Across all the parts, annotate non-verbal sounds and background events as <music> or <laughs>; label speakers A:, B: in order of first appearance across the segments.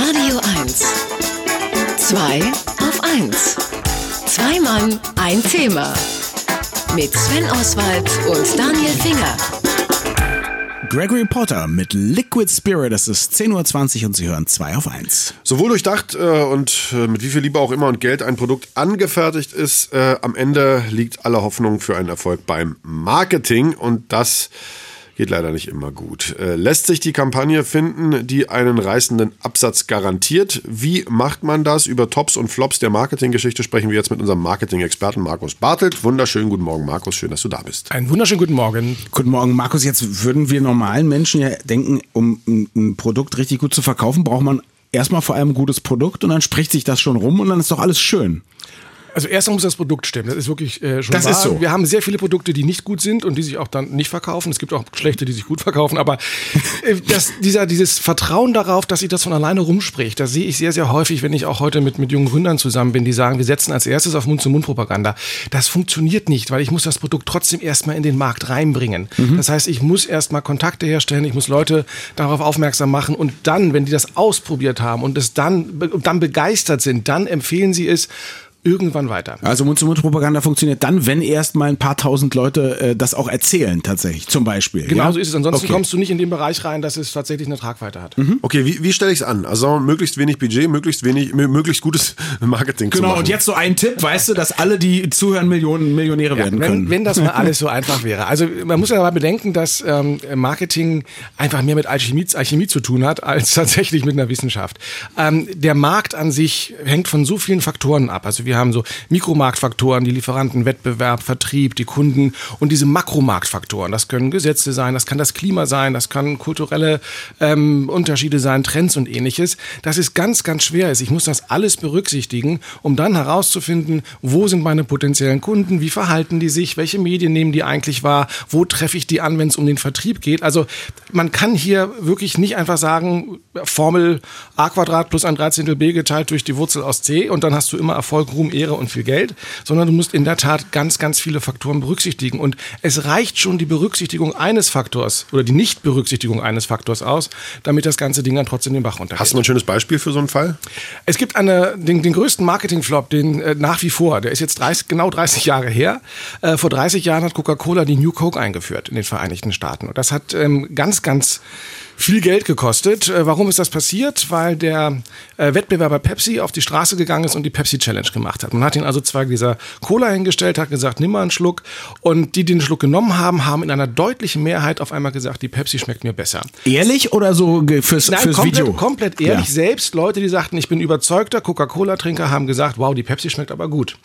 A: Radio 1. Zwei auf 1. Zwei Mann, ein Thema. Mit Sven Oswald und Daniel Finger.
B: Gregory Potter mit Liquid Spirit. Es ist 10.20 Uhr und Sie hören 2 auf 1.
C: Sowohl durchdacht äh, und äh, mit wie viel Liebe auch immer und Geld ein Produkt angefertigt ist, äh, am Ende liegt alle Hoffnung für einen Erfolg beim Marketing und das geht leider nicht immer gut. Äh, lässt sich die Kampagne finden, die einen reißenden Absatz garantiert? Wie macht man das? Über Tops und Flops der Marketinggeschichte sprechen wir jetzt mit unserem Marketing-Experten Markus Bartelt. Wunderschönen guten Morgen, Markus. Schön, dass du da bist.
D: Einen wunderschönen guten Morgen.
B: Guten Morgen, Markus. Jetzt würden wir normalen Menschen ja denken, um ein, ein Produkt richtig gut zu verkaufen, braucht man erstmal vor allem ein gutes Produkt und dann spricht sich das schon rum und dann ist doch alles schön.
D: Also erstmal muss das Produkt stimmen. Das ist wirklich äh, schon
B: Das
D: wahr.
B: ist so.
D: Wir haben sehr viele Produkte, die nicht gut sind und die sich auch dann nicht verkaufen. Es gibt auch schlechte, die sich gut verkaufen. Aber äh, das, dieser, dieses Vertrauen darauf, dass sich das von alleine rumspricht, das sehe ich sehr, sehr häufig, wenn ich auch heute mit, mit jungen Gründern zusammen bin, die sagen, wir setzen als erstes auf Mund-zu-Mund-Propaganda. Das funktioniert nicht, weil ich muss das Produkt trotzdem erstmal in den Markt reinbringen. Das heißt, ich muss erstmal Kontakte herstellen, ich muss Leute darauf aufmerksam machen und dann, wenn die das ausprobiert haben und es dann, und dann begeistert sind, dann empfehlen sie es irgendwann weiter.
B: Also Mund-zu-Mund-Propaganda funktioniert dann, wenn erst mal ein paar tausend Leute äh, das auch erzählen, tatsächlich, zum Beispiel.
D: Genau
B: ja?
D: so ist es. Ansonsten
B: Okay.
D: kommst du nicht in den Bereich rein, dass es tatsächlich eine Tragweite hat.
C: Okay, wie, wie stelle ich es an? Also möglichst wenig Budget, möglichst wenig, mö- möglichst gutes <laughs> Marketing
B: Genau, und jetzt so ein Tipp, weißt du, dass alle, die zuhören, Millionen Millionäre werden können.
D: Wenn, wenn das mal <laughs> alles so einfach wäre. Also man muss ja aber bedenken, dass ähm, Marketing einfach mehr mit Alchemie, Alchemie zu tun hat, als tatsächlich mit einer Wissenschaft. Ähm, der Markt an sich hängt von so vielen Faktoren ab. Also wir haben so Mikromarktfaktoren, die Lieferanten, Wettbewerb, Vertrieb, die Kunden und diese Makromarktfaktoren. Das können Gesetze sein, das kann das Klima sein, das kann kulturelle ähm, Unterschiede sein, Trends und ähnliches. Das ist ganz, ganz schwer. Ich muss das alles berücksichtigen, um dann herauszufinden, wo sind meine potenziellen Kunden, wie verhalten die sich, welche Medien nehmen die eigentlich wahr, wo treffe ich die an, wenn es um den Vertrieb geht. Also man kann hier wirklich nicht einfach sagen, Formel a Quadrat plus ein Dreizehntel b geteilt durch die Wurzel aus c und dann hast du immer Erfolg, Ruhm, Ehre und viel Geld, sondern du musst in der Tat ganz, ganz viele Faktoren berücksichtigen. Und es reicht schon die Berücksichtigung eines Faktors oder die Nichtberücksichtigung eines Faktors aus, damit das ganze Ding dann trotzdem den Bach runtergeht.
C: Hast du ein schönes Beispiel für so einen Fall?
D: Es gibt eine, den, den größten Marketing-Flop, den äh, nach wie vor, der ist jetzt 30, genau 30 Jahre her. Äh, vor 30 Jahren hat Coca-Cola die New Coke eingeführt in den Vereinigten Staaten. Und das hat ähm, ganz, ganz viel Geld gekostet. Äh, warum ist das passiert? Weil der äh, Wettbewerber Pepsi auf die Straße gegangen ist und die Pepsi Challenge gemacht hat. Man hat ihn also zwei Gläser Cola hingestellt, hat gesagt, nimm mal einen Schluck. Und die, die den Schluck genommen haben, haben in einer deutlichen Mehrheit auf einmal gesagt, die Pepsi schmeckt mir besser.
B: Ehrlich oder so fürs,
D: Nein,
B: fürs
D: komplett,
B: Video?
D: komplett ehrlich.
B: Ja.
D: Selbst Leute, die sagten, ich bin überzeugter Coca-Cola-Trinker, haben gesagt, wow, die Pepsi schmeckt aber gut.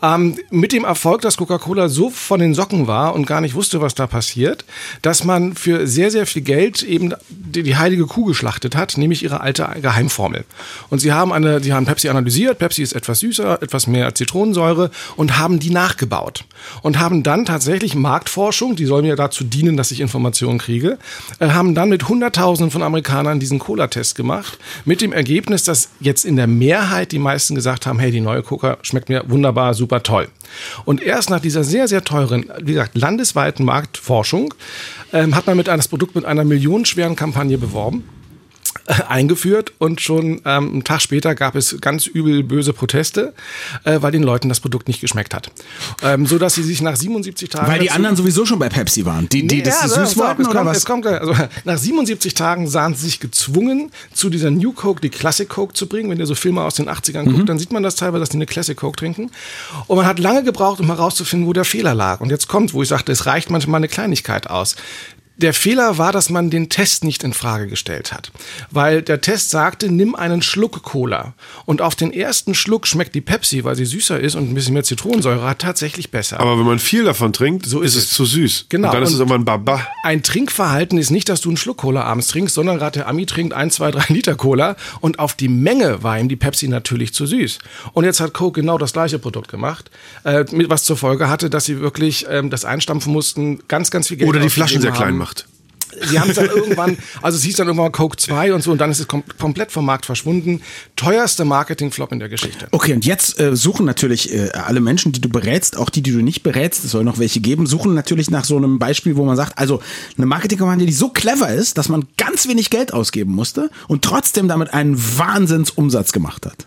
D: Ähm, mit dem Erfolg, dass Coca-Cola so von den Socken war und gar nicht wusste, was da passiert, dass man für sehr, sehr viel Geld eben die, die heilige Kuh geschlachtet hat, nämlich ihre alte Geheimformel. Und sie haben eine, sie haben Pepsi analysiert. Pepsi ist etwas süßer, etwas mehr Zitronensäure und haben die nachgebaut und haben dann tatsächlich Marktforschung, die soll mir dazu dienen, dass ich Informationen kriege, äh, haben dann mit Hunderttausenden von Amerikanern diesen Cola-Test gemacht, mit dem Ergebnis, dass jetzt in der Mehrheit die meisten gesagt haben, hey, die neue Coca schmeckt mir wunderbar, super toll. Und erst nach dieser sehr, sehr teuren, wie gesagt, landesweiten Marktforschung ähm, hat man mit einem, Produkt mit einer millionenschweren Kampagne beworben <laughs> eingeführt und schon ähm, einen Tag später gab es ganz übel böse Proteste, äh, weil den Leuten das Produkt nicht geschmeckt hat. Ähm, so dass sie sich nach 77 Tagen
B: Weil die anderen sowieso schon bei Pepsi waren. Die, die
D: Nee,
B: das
D: ja,
B: süß
D: auf,
B: wollten
D: es
B: oder
D: kommt,
B: was?
D: Es kommt, also, <laughs> nach 77 Tagen sahen sie sich gezwungen, zu dieser New Coke die Classic Coke zu bringen. Wenn ihr so Filme aus den 80ern
B: Mhm.
D: guckt, dann sieht man das teilweise, dass die eine Classic Coke trinken. Und man hat lange gebraucht, um herauszufinden, wo der Fehler lag. Und jetzt kommt, wo ich sagte, es reicht manchmal eine Kleinigkeit aus. Der Fehler war, dass man den Test nicht in Frage gestellt hat. Weil der Test sagte, nimm einen Schluck Cola. Und auf den ersten Schluck schmeckt die Pepsi, weil sie süßer ist und ein bisschen mehr Zitronensäure hat, tatsächlich besser.
C: Aber wenn man viel davon trinkt, so ist,
D: ist
C: es
D: es.
C: zu süß.
D: Genau.
C: Und dann ist es irgendwann baba.
D: Ein Trinkverhalten ist nicht, dass du einen Schluck Cola abends trinkst, sondern gerade der Ami trinkt ein, zwei, drei Liter Cola und auf die Menge war ihm die Pepsi natürlich zu süß. Und jetzt hat Coke genau das gleiche Produkt gemacht, äh, was zur Folge hatte, dass sie wirklich ähm, das einstampfen mussten, ganz, ganz viel Geld
C: Oder die Flaschen sehr
D: haben.
C: klein macht.
D: Sie haben es dann irgendwann, also es hieß dann irgendwann Coke 2 und so und dann ist es kom komplett vom Markt verschwunden. Teuerster Marketingflop in der Geschichte.
B: Okay, und jetzt äh, suchen natürlich äh, alle Menschen, die du berätst, auch die, die du nicht berätst, es soll noch welche geben, suchen natürlich nach so einem Beispiel, wo man sagt, also eine Marketingkampagne, die so clever ist, dass man ganz wenig Geld ausgeben musste und trotzdem damit einen Wahnsinnsumsatz gemacht hat.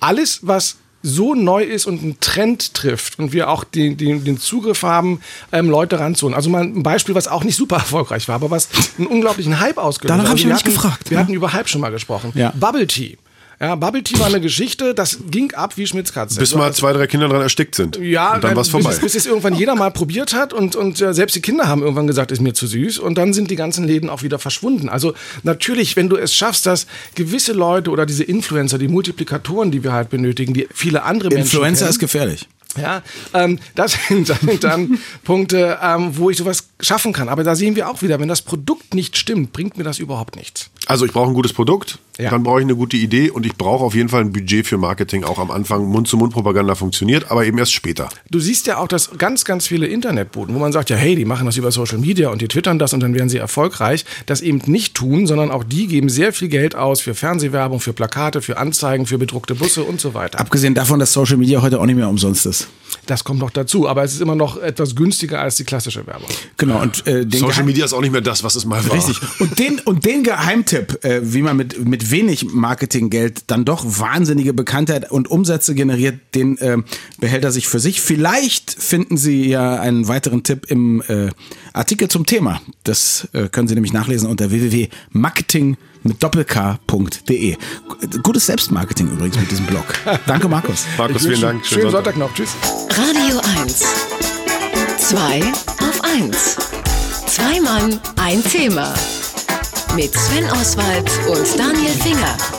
D: Alles, was so neu ist und einen Trend trifft und wir auch den, den, den Zugriff haben, ähm, Leute ranzuholen. Also mal ein Beispiel, was auch nicht super <laughs> erfolgreich war, aber was einen unglaublichen Hype ausgelöst hat.
B: Danach hab ich
D: wir
B: nämlich
D: hatten,
B: gefragt,
D: Wir
B: ja.
D: hatten über Hype schon mal gesprochen.
B: Ja.
D: Bubble Tea. Ja, Bubble Tea war eine Geschichte, das ging ab wie Schmitz Katze.
C: Bis mal zwei, drei Kinder dran erstickt sind.
D: ja,
C: und dann war's vorbei.
D: Bis, bis es irgendwann jeder mal probiert hat und, und äh, selbst die Kinder haben irgendwann gesagt, ist mir zu süß und dann sind die ganzen Läden auch wieder verschwunden. Also natürlich, wenn du es schaffst, dass gewisse Leute oder diese Influencer, die Multiplikatoren, die wir halt benötigen, die viele andere Menschen
B: Influencer
D: kennen,
B: ist gefährlich.
D: ja, ähm, das <laughs> sind dann, dann Punkte, ähm, wo ich sowas schaffen kann. Aber da sehen wir auch wieder, wenn das Produkt nicht stimmt, bringt mir das überhaupt nichts.
C: Also ich brauche ein gutes Produkt,
D: Ja.
C: dann brauche ich eine gute Idee und ich brauche auf jeden Fall ein Budget für Marketing. Auch am Anfang Mund-zu-Mund-Propaganda funktioniert, aber eben erst später.
D: Du siehst ja auch, dass ganz, ganz viele Internetboten, wo man sagt, ja, hey, die machen das über Social Media und die twittern das und dann werden sie erfolgreich, das eben nicht tun, sondern auch die geben sehr viel Geld aus für Fernsehwerbung, für Plakate, für Anzeigen, für bedruckte Busse und so weiter.
B: Abgesehen davon, dass Social Media heute auch nicht mehr umsonst ist.
D: Das kommt noch dazu, aber es ist immer noch etwas günstiger als die klassische Werbung.
B: Genau, Genau. Und, äh,
C: Social
B: Geheim
C: Media ist auch nicht mehr das, was es mal war.
B: Richtig. Und den, und den Geheimtipp, äh, wie man mit, mit wenig Marketinggeld dann doch wahnsinnige Bekanntheit und Umsätze generiert, den äh, behält er sich für sich. Vielleicht finden Sie ja einen weiteren Tipp im äh, Artikel zum Thema. Das äh, können Sie nämlich nachlesen unter www.marketing mit doppelk.de. Gutes Selbstmarketing übrigens mit diesem Blog. Danke, Markus.
C: Markus, vielen Dank.
D: Schönen, schönen Sonntag. Sonntag noch. Tschüss.
A: Radio 1. 2 ein Thema. Mit Sven Oswald und Daniel Finger.